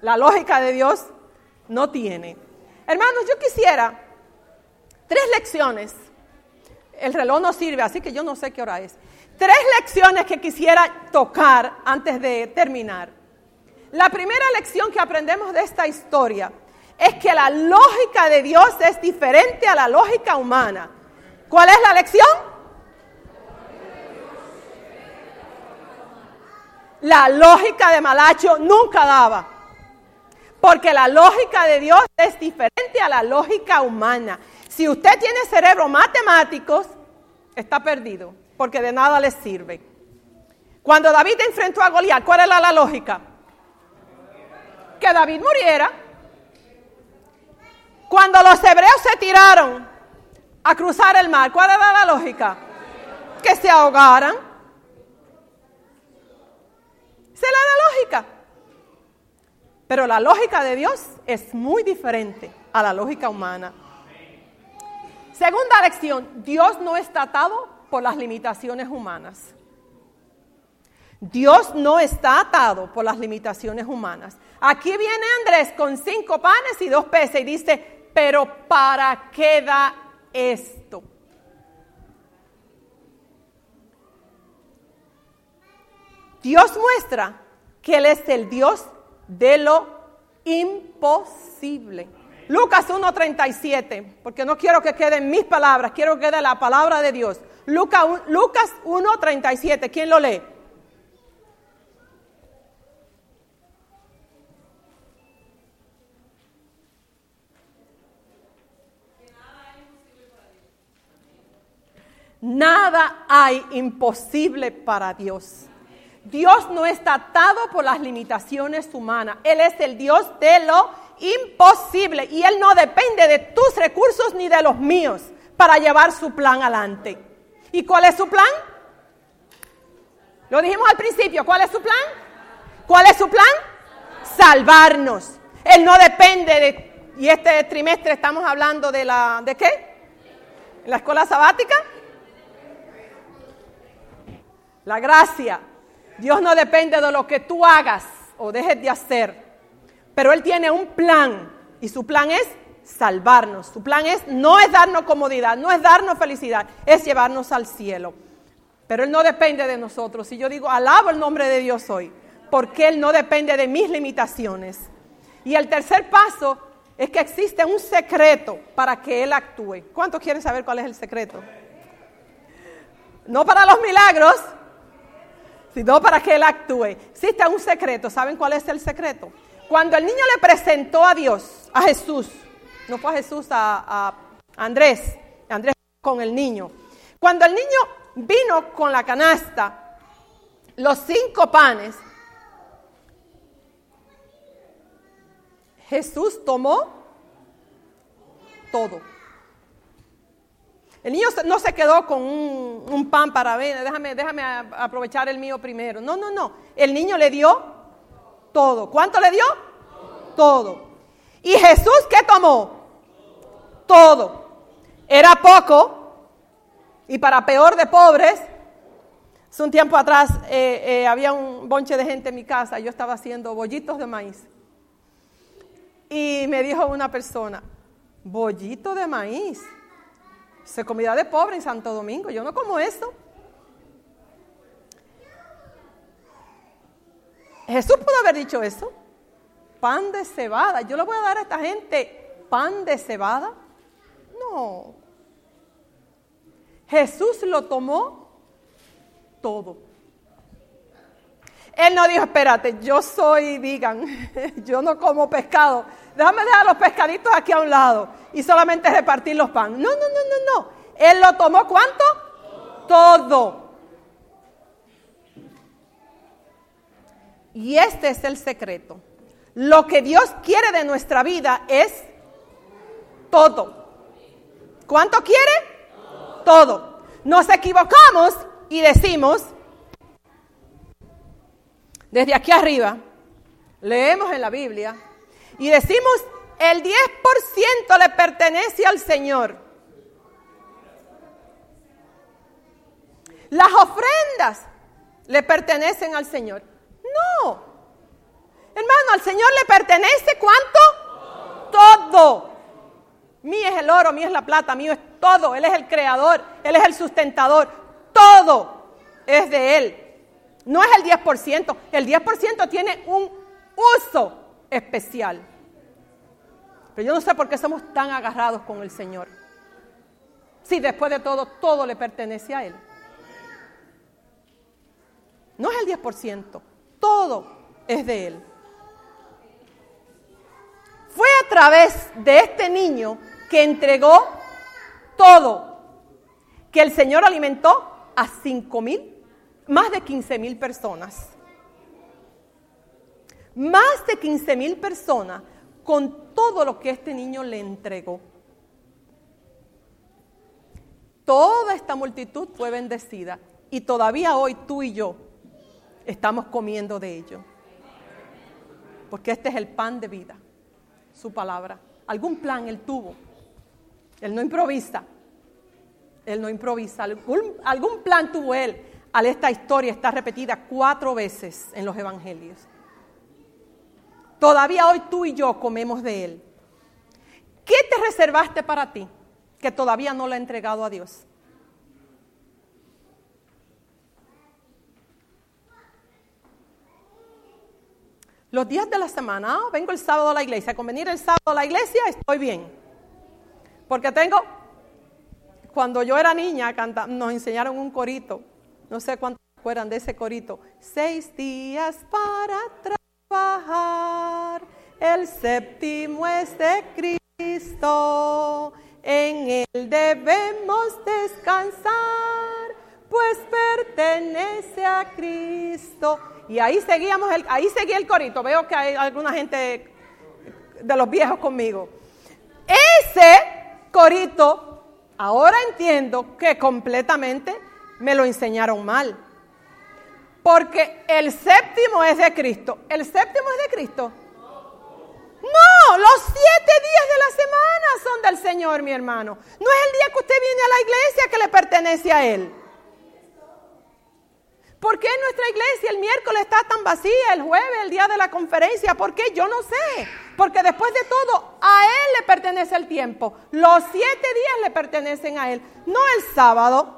La lógica de Dios no tiene. Hermanos, yo quisiera tres lecciones. El reloj no sirve, así que yo no sé qué hora es. Tres lecciones que quisiera tocar antes de terminar. La primera lección que aprendemos de esta historia es que la lógica de Dios es diferente a la lógica humana. ¿Cuál es la lección? La lógica de Malacho nunca daba. Porque la lógica de Dios es diferente a la lógica humana. Si usted tiene cerebro matemáticos, está perdido, porque de nada le sirve. Cuando David enfrentó a Goliat, ¿cuál era la lógica? Que David muriera. Cuando los hebreos se tiraron a cruzar el mar, ¿cuál era la lógica? Que se ahogaran. Esa es la lógica. Pero la lógica de Dios es muy diferente a la lógica humana. Segunda lección, Dios no está atado por las limitaciones humanas. Dios no está atado por las limitaciones humanas. Aquí viene Andrés con cinco panes y dos peces y dice, pero ¿para qué da esto? Dios muestra que Él es el Dios de lo imposible. Lucas 1.37, porque no quiero que queden mis palabras, quiero que quede la palabra de Dios. Lucas 1.37, ¿quién lo lee? Nada hay imposible para Dios. Dios no está atado por las limitaciones humanas. Él es el Dios de lo imposible y Él no depende de tus recursos ni de los míos para llevar su plan adelante. ¿Y cuál es su plan? Lo dijimos al principio, ¿cuál es su plan? ¿Cuál es su plan? Salvarnos. Él no depende de, y este trimestre estamos hablando de la, ¿de qué? ¿La escuela sabática? La gracia. Dios no depende de lo que tú hagas o dejes de hacer, pero Él tiene un plan y su plan es salvarnos. Su plan es no es darnos comodidad, no es darnos felicidad, es llevarnos al cielo. Pero Él no depende de nosotros. Si yo digo, alabo el nombre de Dios hoy, porque Él no depende de mis limitaciones. Y el tercer paso es que existe un secreto para que Él actúe. ¿Cuántos quieren saber cuál es el secreto? No para los milagros, sino para que Él actúe. Existe un secreto. ¿Saben cuál es el secreto? Cuando el niño le presentó a Dios, a Jesús, no fue a Jesús, a, Andrés, Andrés con el niño. Cuando el niño vino con la canasta, los cinco panes, Jesús tomó todo. El niño no se quedó con un, pan para ver, déjame, déjame aprovechar el mío primero. No, no, no. El niño le dio todo. ¿Cuánto le dio? Todo. ¿Y Jesús qué tomó? Todo. Era poco. Y para peor de pobres, un tiempo atrás eh, eh, había un bonche de gente en mi casa. Yo estaba haciendo bollitos de maíz. Y me dijo una persona, bollito de maíz. Se comida de pobre en Santo Domingo. Yo no como eso. Jesús pudo haber dicho eso. Pan de cebada. Yo le voy a dar a esta gente pan de cebada. No. Jesús lo tomó todo. Él no dijo, espérate, yo soy vegan, yo no como pescado déjame dejar los pescaditos aquí a un lado y solamente repartir los pan. No, no, no, no, no. Él lo tomó cuánto? Todo. Y este es el secreto. Lo que Dios quiere de nuestra vida es todo. ¿Cuánto quiere? Todo. Nos equivocamos y decimos, desde aquí arriba, leemos en la Biblia, y decimos, el 10% le pertenece al Señor. Las ofrendas le pertenecen al Señor. No. Hermano, al Señor le pertenece cuánto? Todo. Mío es el oro, mío es la plata, mío es todo. Él es el creador, Él es el sustentador. Todo es de Él. No es el 10%. El 10% tiene un uso especial. Pero yo no sé por qué somos tan agarrados con el Señor. Si después de todo, todo le pertenece a Él. No es el 10%, todo es de Él. Fue a través de este niño que entregó todo, que el Señor alimentó a 5 mil, más de 15 mil personas. Más de 15 mil personas con todo lo que este niño le entregó. Toda esta multitud fue bendecida y todavía hoy tú y yo estamos comiendo de ello. Porque este es el pan de vida, su palabra. Algún plan él tuvo. Él no improvisa. Él no improvisa. Algún, plan tuvo él. Esta historia está repetida cuatro veces en los evangelios. Todavía hoy tú y yo comemos de él. ¿Qué te reservaste para ti? que todavía no lo ha entregado a Dios. Los días de la semana, ah, vengo el sábado a la iglesia, con venir el sábado a la iglesia estoy bien. Porque tengo, cuando yo era niña, nos enseñaron un corito, no sé cuántos acuerdan de ese corito, seis días para trabajar, el séptimo es de Cristo en Él debemos descansar, pues pertenece a Cristo. Y ahí seguíamos, el, ahí seguía el corito. Veo que hay alguna gente de los viejos conmigo. Ese corito, ahora entiendo que completamente me lo enseñaron mal. Porque el séptimo es de Cristo. ¿El séptimo es de Cristo? No, los siete días de la semana son del Señor, mi hermano. No es el día que usted viene a la iglesia que le pertenece a Él. ¿Por qué nuestra iglesia el miércoles está tan vacía, el jueves, el día de la conferencia? ¿Por qué? Yo no sé. Porque después de todo, a Él le pertenece el tiempo. Los siete días le pertenecen a Él, no el sábado.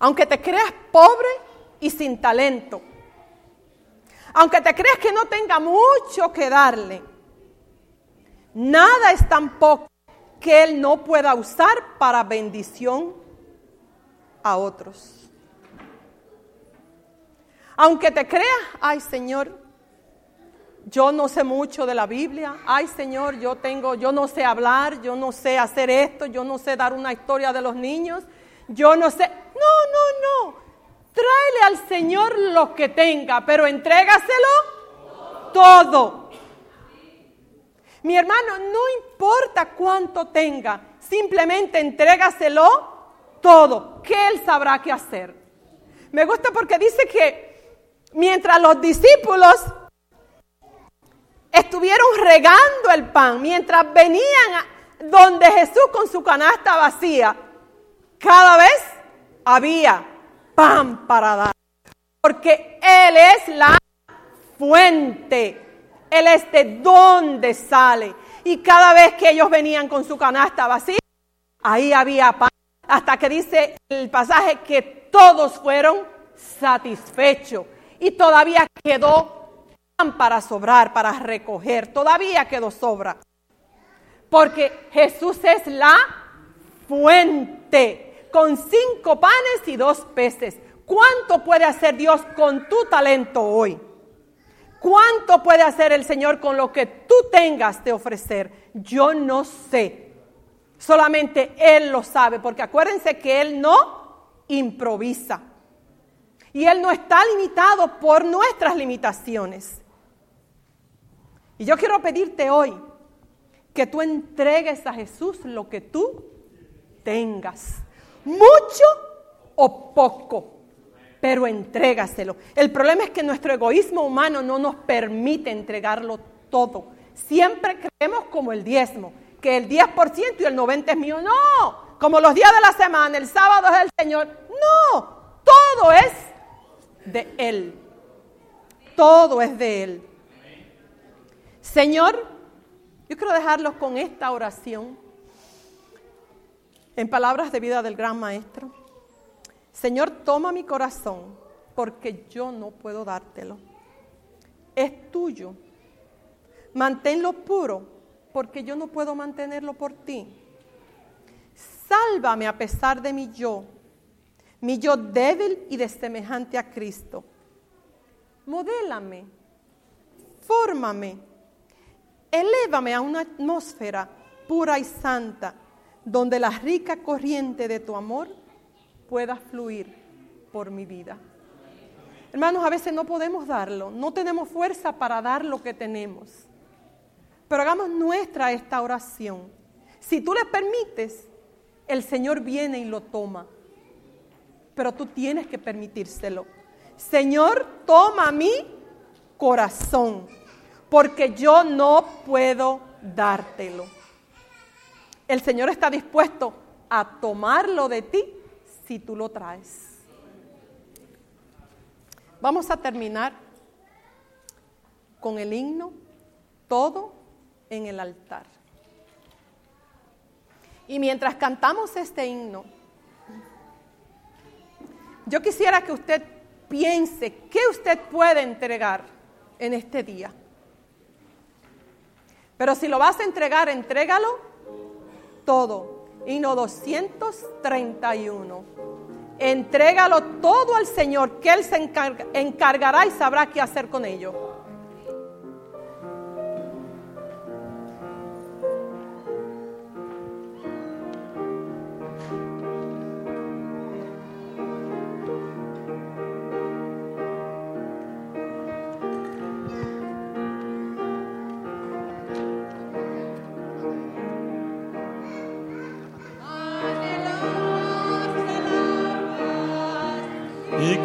Aunque te creas pobre y sin talento, aunque te creas que no tenga mucho que darle, nada es tan poco que Él no pueda usar para bendición a otros. Aunque te creas, ay Señor, yo no sé mucho de la Biblia, ay Señor, yo tengo, yo no sé hablar, yo no sé hacer esto, yo no sé dar una historia de los niños, yo no sé, no, no, no, Tráele al Señor lo que tenga, pero entrégaselo todo. Mi hermano, no importa cuánto tenga, simplemente entrégaselo todo, que Él sabrá qué hacer. Me gusta porque dice que mientras los discípulos estuvieron regando el pan, mientras venían donde Jesús con su canasta vacía, cada vez había pan para dar. Porque Él es la fuente. Él es de donde sale. Y cada vez que ellos venían con su canasta vacía, ahí había pan. Hasta que dice el pasaje que todos fueron satisfechos. Y todavía quedó pan para sobrar, para recoger. Todavía quedó sobra. Porque Jesús es la fuente con cinco panes y dos peces. ¿Cuánto puede hacer Dios con tu talento hoy? ¿Cuánto puede hacer el Señor con lo que tú tengas de ofrecer? Yo no sé. Solamente Él lo sabe, porque acuérdense que Él no improvisa. Y Él no está limitado por nuestras limitaciones. Y yo quiero pedirte hoy que tú entregues a Jesús lo que tú tengas mucho o poco, pero entrégaselo. El problema es que nuestro egoísmo humano no nos permite entregarlo todo. Siempre creemos como el diezmo, que el 10% y el 90% es mío. No, como los días de la semana, el sábado es el Señor. No, todo es de Él. Todo es de Él. Señor, yo quiero dejarlos con esta oración en palabras de vida del gran maestro. Señor, toma mi corazón porque yo no puedo dártelo. Es tuyo. Manténlo puro porque yo no puedo mantenerlo por ti. Sálvame a pesar de mi yo, mi yo débil y desemejante a Cristo. Modélame, fórmame, elévame a una atmósfera pura y santa, donde la rica corriente de tu amor pueda fluir por mi vida. Hermanos, a veces no podemos darlo, no tenemos fuerza para dar lo que tenemos. Pero hagamos nuestra esta oración. Si tú le permites, el Señor viene y lo toma. Pero tú tienes que permitírselo. Señor, toma mi corazón, porque yo no puedo dártelo. El Señor está dispuesto a tomarlo de ti si tú lo traes. Vamos a terminar con el himno Todo en el altar. Y mientras cantamos este himno, yo quisiera que usted piense qué usted puede entregar en este día. Pero si lo vas a entregar, entrégalo todo. Himno 231. Entrégalo todo al Señor, que Él se encargará y sabrá qué hacer con ello.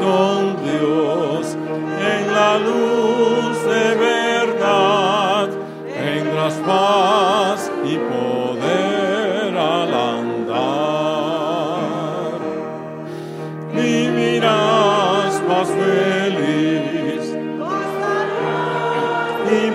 con Dios, en la luz de verdad, tendrás paz y poder al andar. Vivirás más feliz y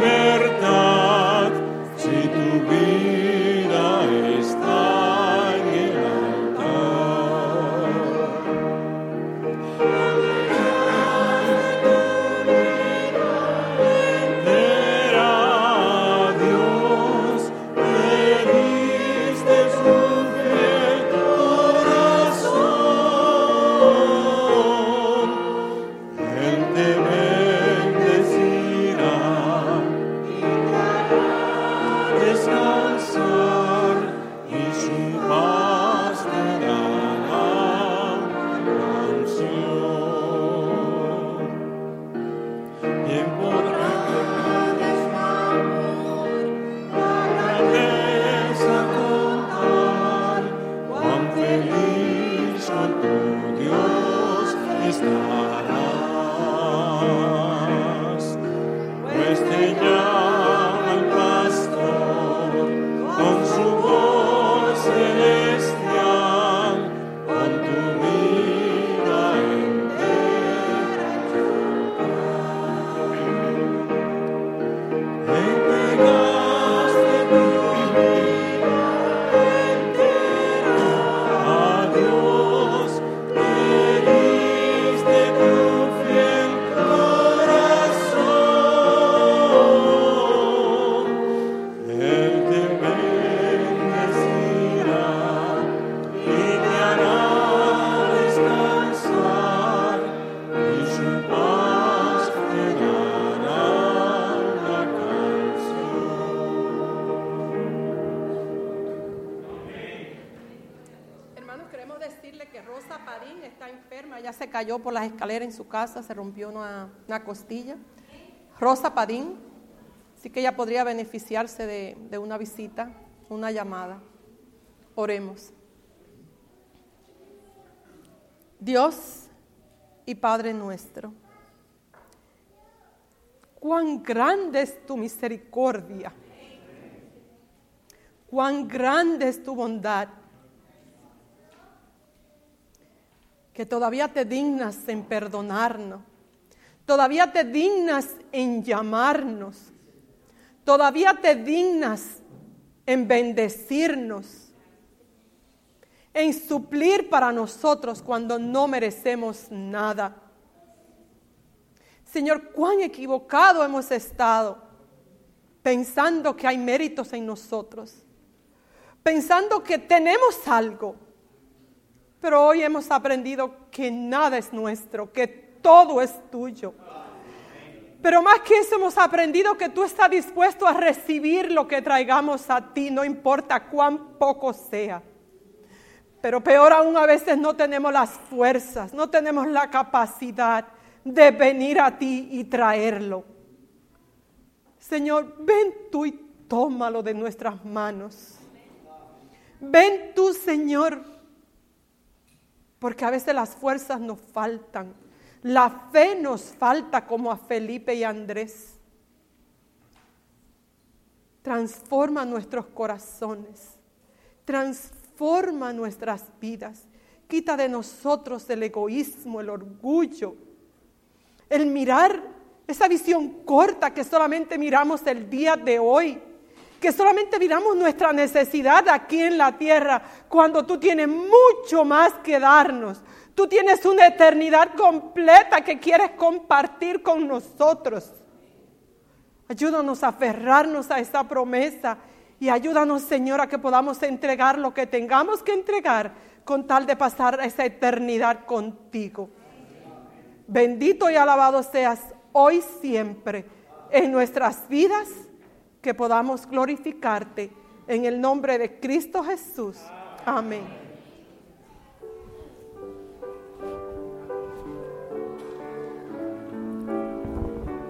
cayó por las escaleras en su casa, se rompió una, costilla. Rosa Padín, sí que ella podría beneficiarse de una visita, una llamada. Oremos. Dios y Padre nuestro, cuán grande es tu misericordia, cuán grande es tu bondad, que todavía te dignas en perdonarnos, todavía te dignas en llamarnos, todavía te dignas en bendecirnos. En suplir para nosotros cuando no merecemos nada. Señor, cuán equivocado hemos estado pensando que hay méritos en nosotros, pensando que tenemos algo, pero hoy hemos aprendido que nada es nuestro, que todo es tuyo. Pero más que eso hemos aprendido que tú estás dispuesto a recibir lo que traigamos a ti, no importa cuán poco sea. Pero peor aún a veces no tenemos las fuerzas, no tenemos la capacidad de venir a ti y traerlo. Señor, ven tú y tómalo de nuestras manos. Ven tú, Señor, porque a veces las fuerzas nos faltan. La fe nos falta como a Felipe y Andrés. Transforma nuestros corazones. Transforma Forma nuestras vidas. Quita de nosotros el egoísmo, el orgullo, el mirar esa visión corta que solamente miramos el día de hoy, que solamente miramos nuestra necesidad aquí en la tierra, cuando tú tienes mucho más que darnos. Tú tienes una eternidad completa que quieres compartir con nosotros. Ayúdanos a aferrarnos a esa promesa y ayúdanos, Señor, a que podamos entregar lo que tengamos que entregar con tal de pasar esa eternidad contigo. Bendito y alabado seas hoy siempre en nuestras vidas, que podamos glorificarte en el nombre de Cristo Jesús. Amén.